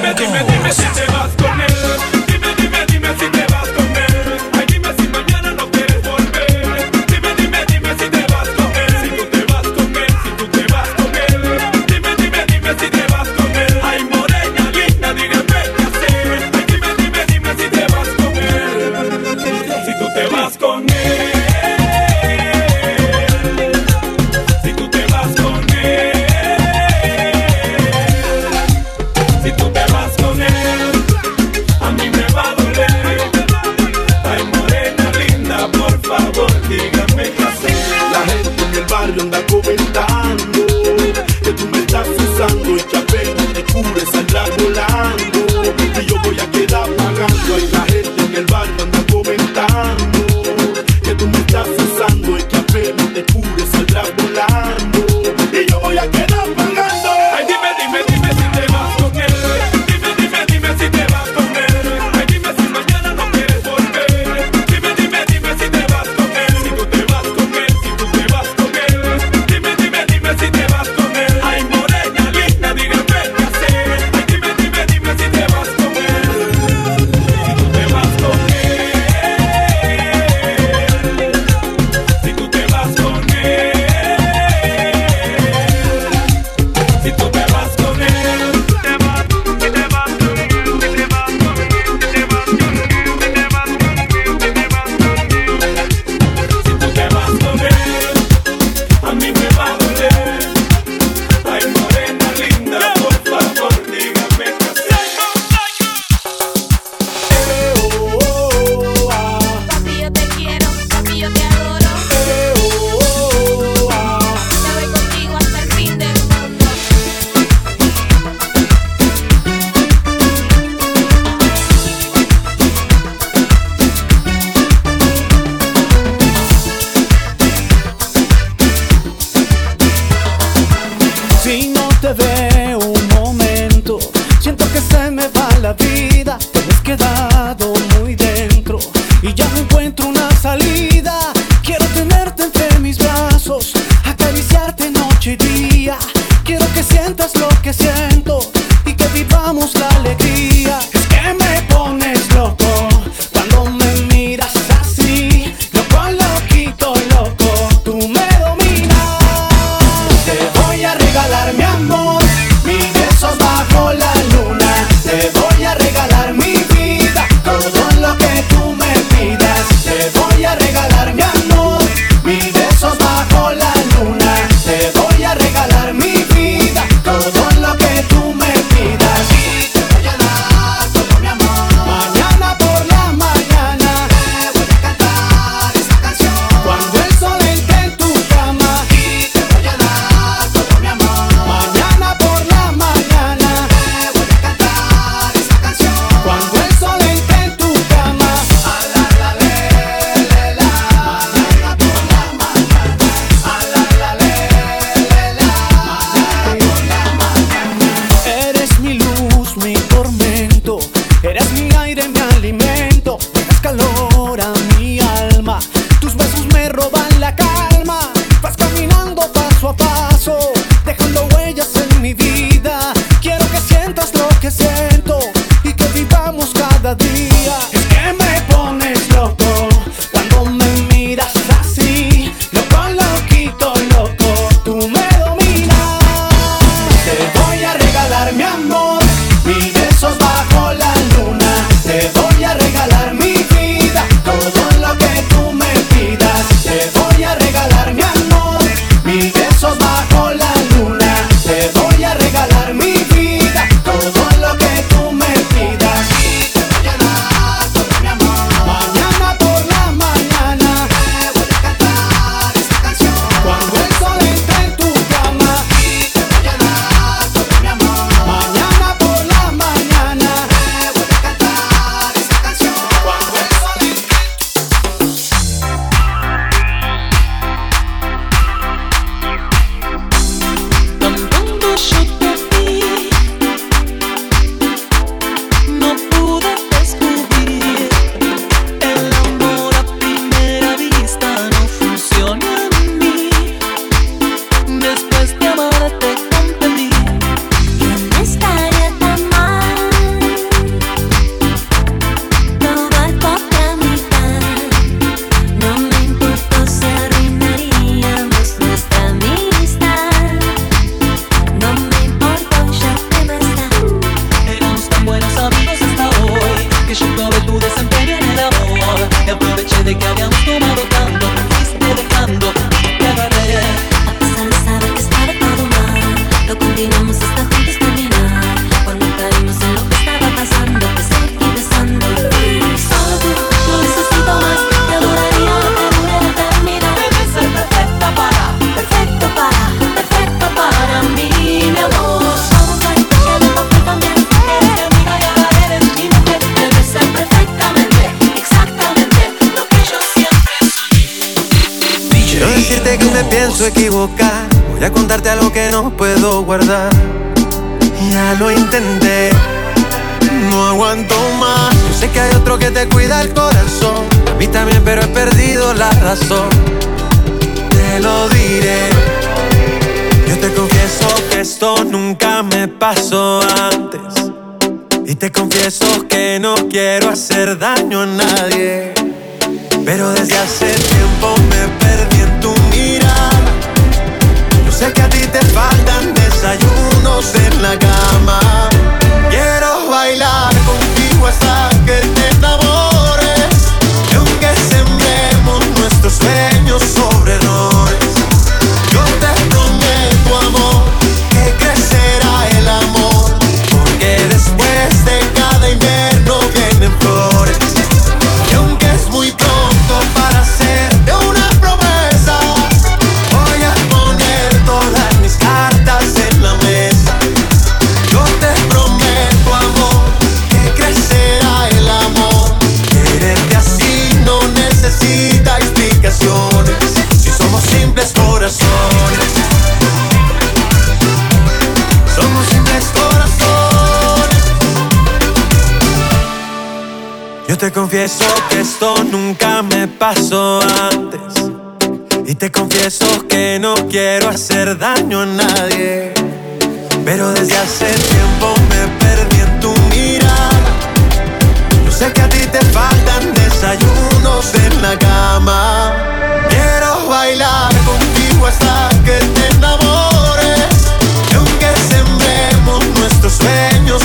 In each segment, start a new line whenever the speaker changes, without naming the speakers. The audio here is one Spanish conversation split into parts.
dime,
dime, dime si te vas
pasó antes. Y te confieso que no quiero hacer daño a nadie. Pero desde hace tiempo me perdí en tu mirada. Yo sé que a ti te faltan desayunos en la cama. Quiero bailar contigo hasta que te enamores. Y aunque sembremos nuestros sueños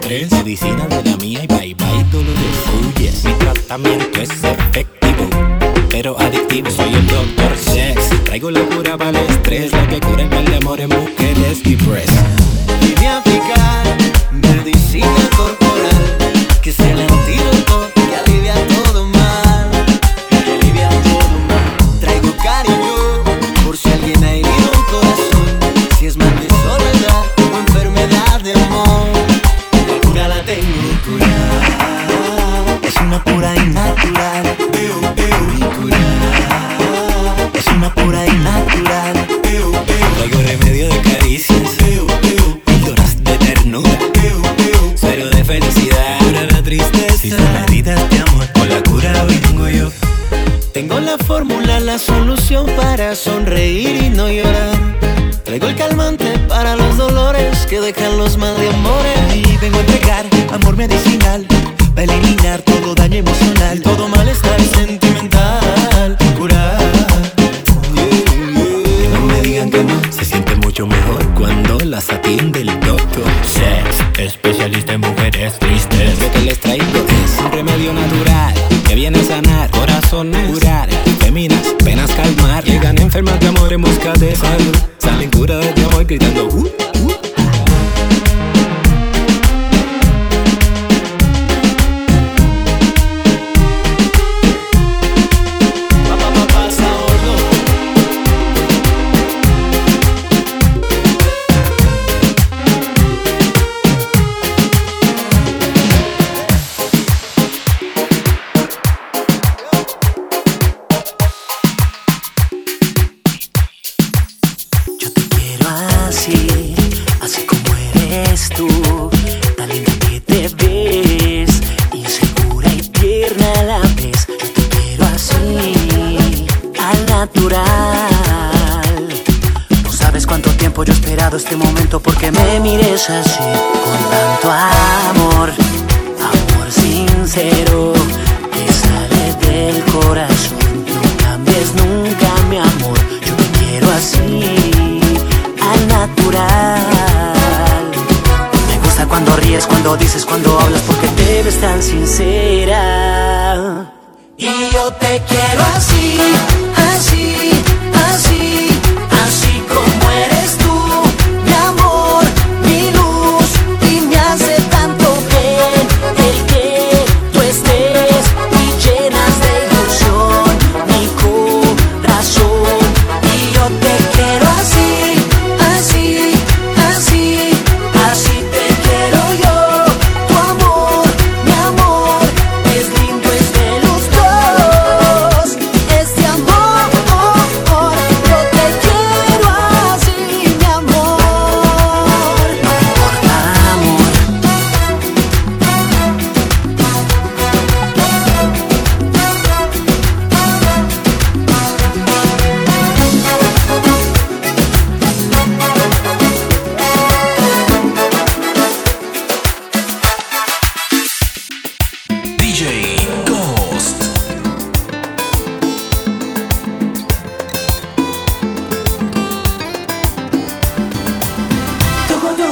3 Medicina de la mía y bye bye tú lo defuyes Mi tratamiento es efectivo, pero adictivo. Soy el doctor sex, traigo la cura
para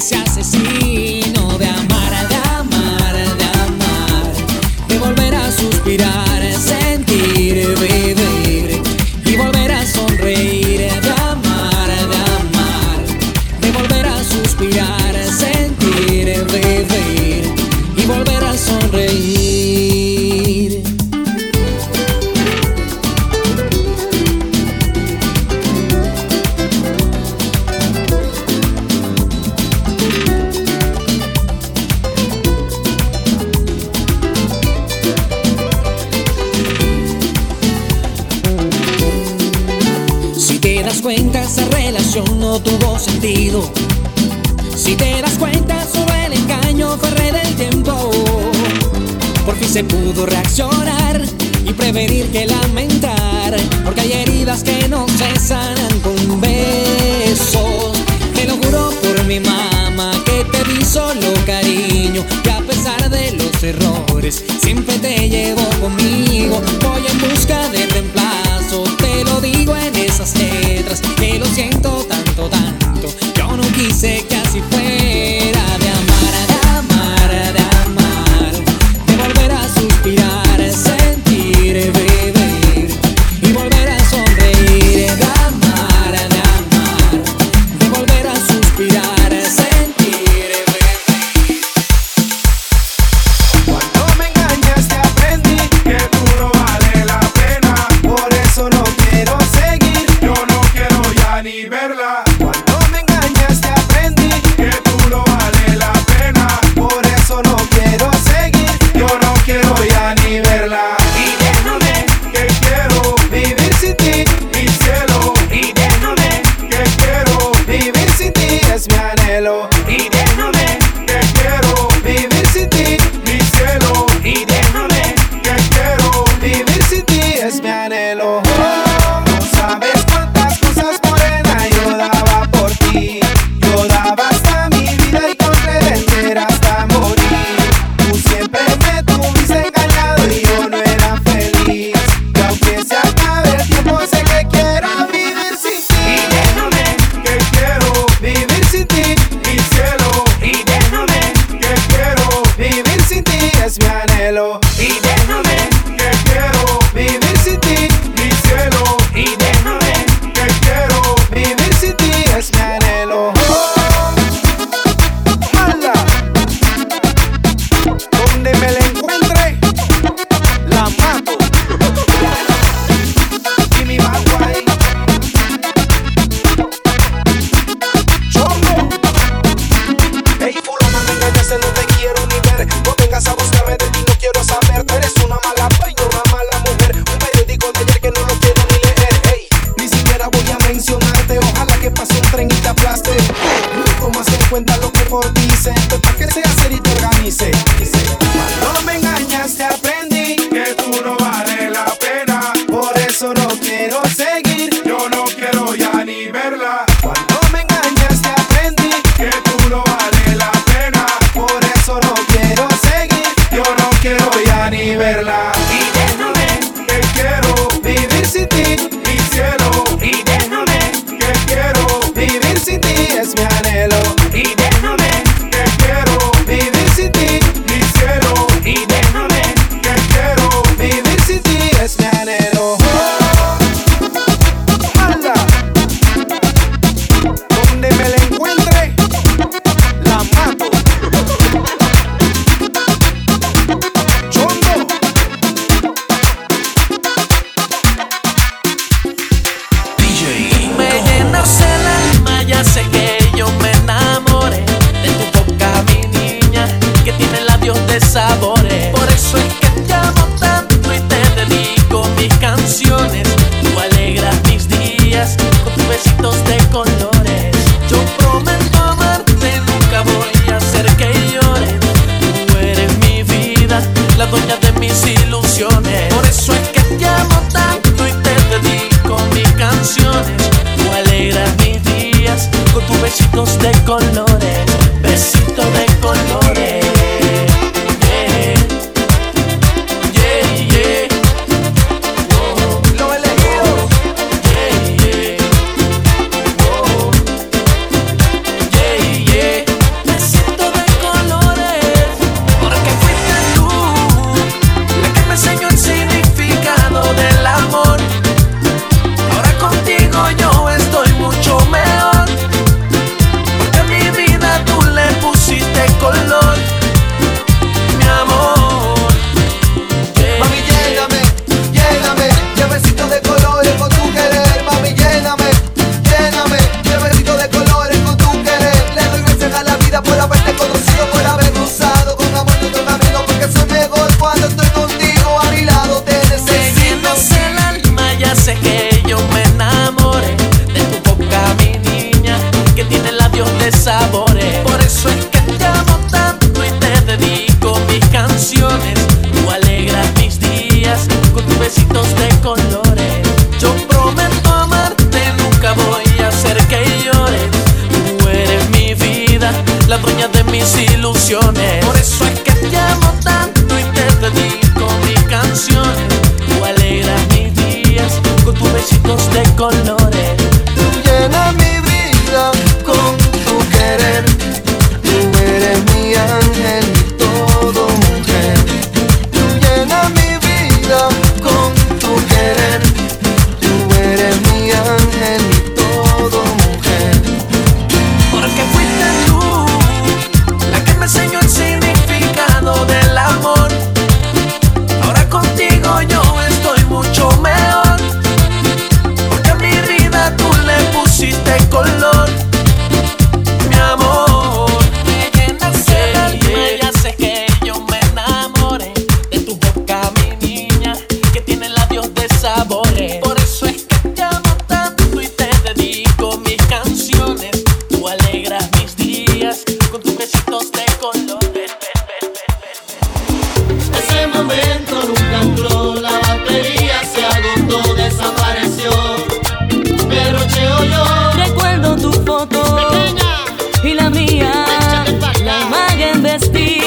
un
mal y
verla.
just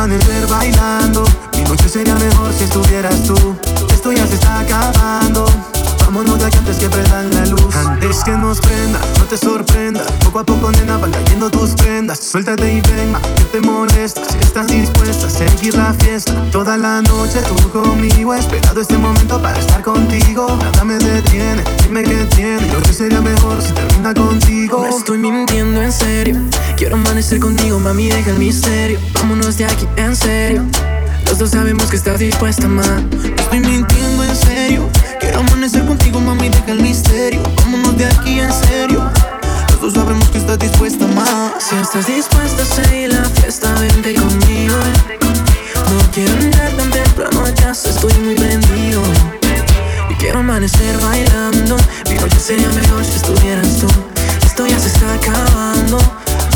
amanecer
bailando. Mi noche sería mejor si estuvieras tú. Esto ya se está acabando.
Vámonos de
aquí antes que prendan la luz. Antes que nos prenda, no te sorprenda. Poco a poco, nena, van cayendo tus prendas. Suéltate y ven, ma, seguir la fiesta, toda la noche tú conmigo. He esperado este momento para estar contigo. Nada me detiene, dime qué tiene. Lo que sería mejor si termina contigo.
No estoy mintiendo en serio. Quiero amanecer contigo, mami, deja el misterio. Vámonos de aquí en serio. Los dos sabemos que estás dispuesta, ma.
No estoy mintiendo en serio. Quiero amanecer contigo, mami, deja el misterio. Vámonos de aquí en serio. Los dos sabemos que estás dispuesta, ma.
Si estás dispuesta a seguir la fiesta, vente conmigo. Quiero entrar tan temprano a casa, estoy muy prendido. Y quiero amanecer bailando. Mi noche sería mejor si estuvieras tú. Esto ya se está acabando.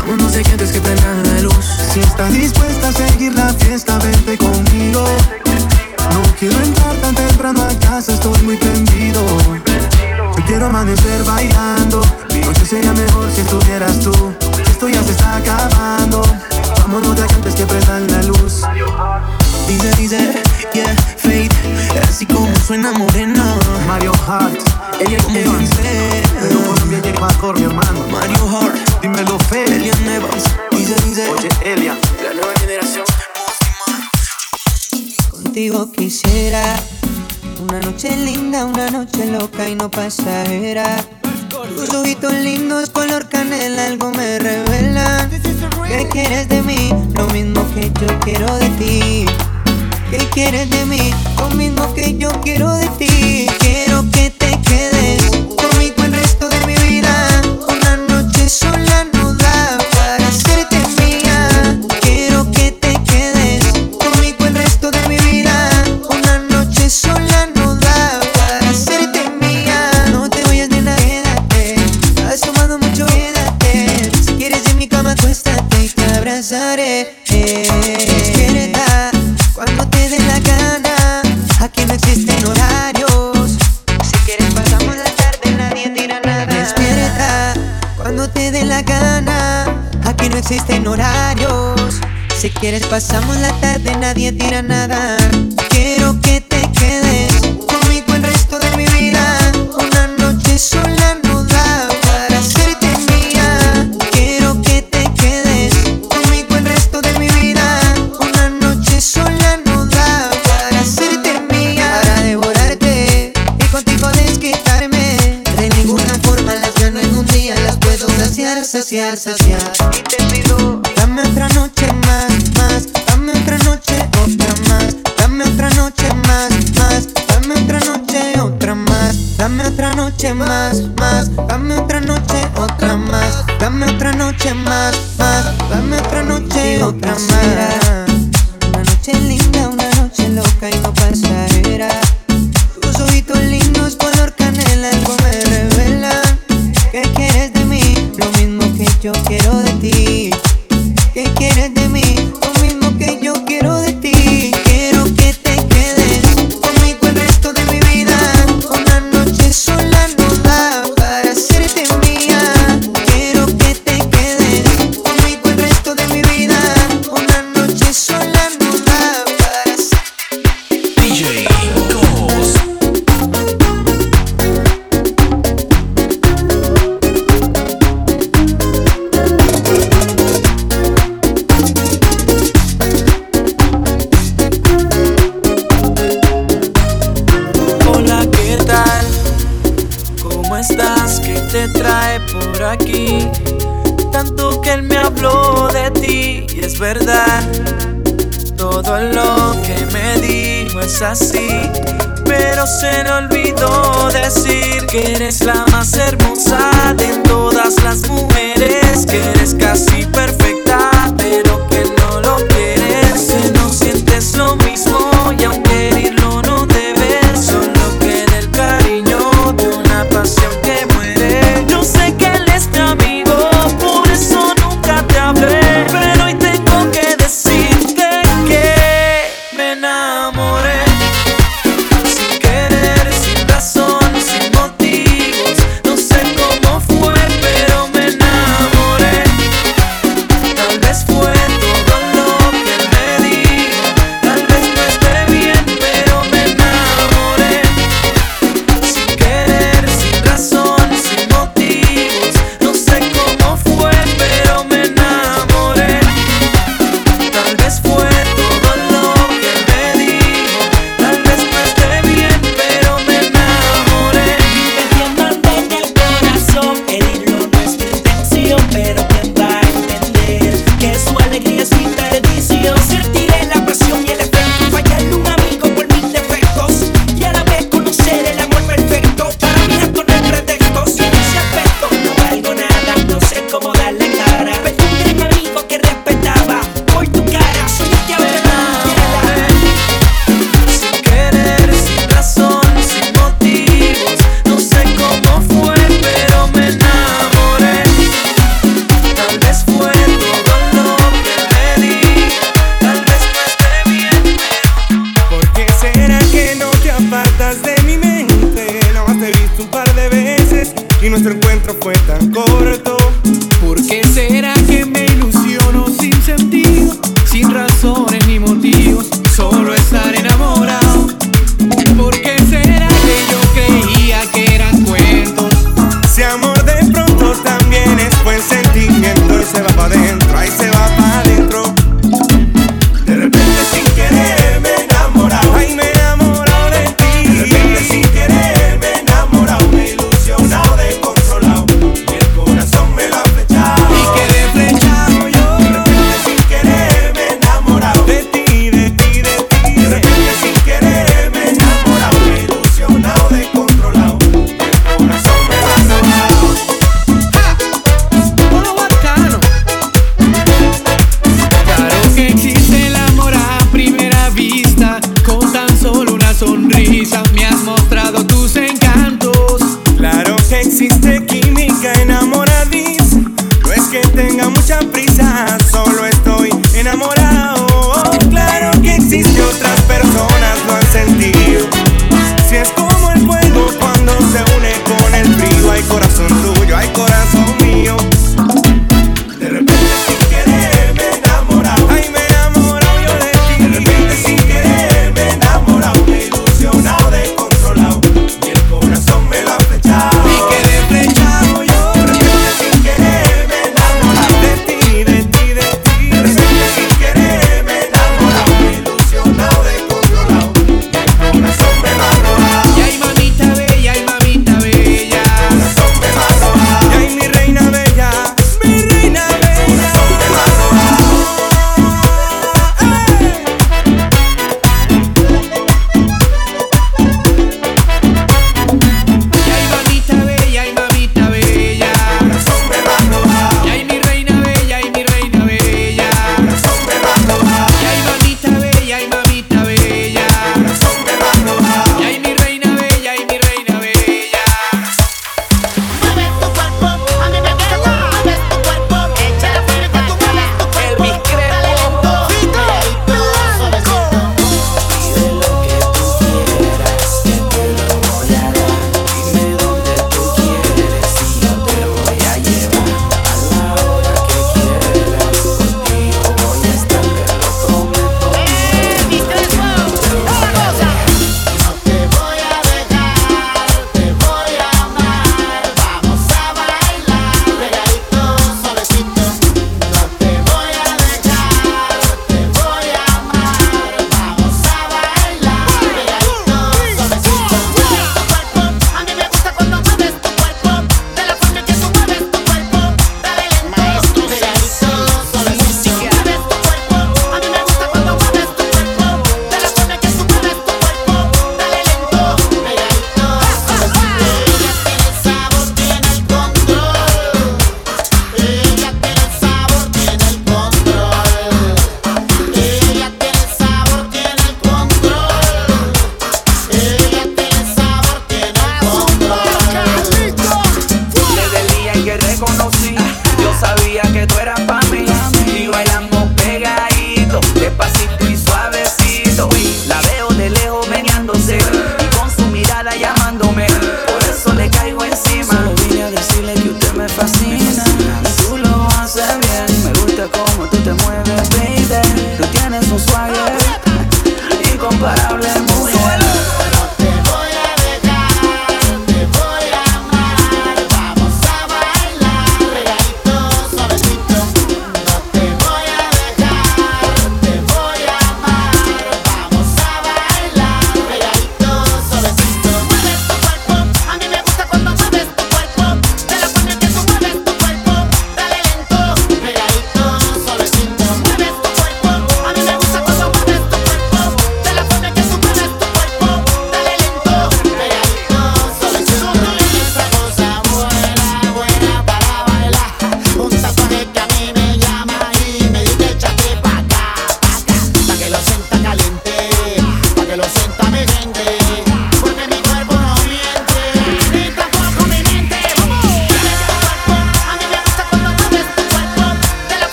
Vámonos de aquí antes que prendan la luz.
Si estás dispuesta a seguir la fiesta, vente conmigo. No quiero entrar tan temprano a casa, estoy muy prendido. Yo quiero amanecer bailando. Mi noche sería mejor si estuvieras tú. Esto ya se está acabando. Vámonos de aquí antes que prendan la luz. Dice, dice, yeah, fate. Así como suena morena. Mario Hart. Ella como dice. Pero Colombia llega mejor, mi hermano. Mario Hart. Dímelo, fe. Elian Evans. Dice, dice. Oye, Elian.
La nueva generación.
Contigo quisiera una noche linda, una noche loca y no pasajera. Tus ojitos lindos, color canela, algo me revelan. ¿Qué quieres de mí? Lo mismo que yo quiero de ti. ¿Qué quieres de mí? Lo mismo que yo quiero de ti. Quiero que te quieres pasamos la tarde, nadie tira nada. Quiero que te quedes conmigo el resto de mi vida. Una noche sola no da para hacerte mía. Quiero que te quedes conmigo el resto de mi vida. Una noche sola no da para hacerte mía. Para devorarte y contigo desquitarme. De ninguna forma las gano en un día, las puedo saciar, saciar, saciar.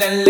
Me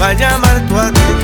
va a
llamar tu atención.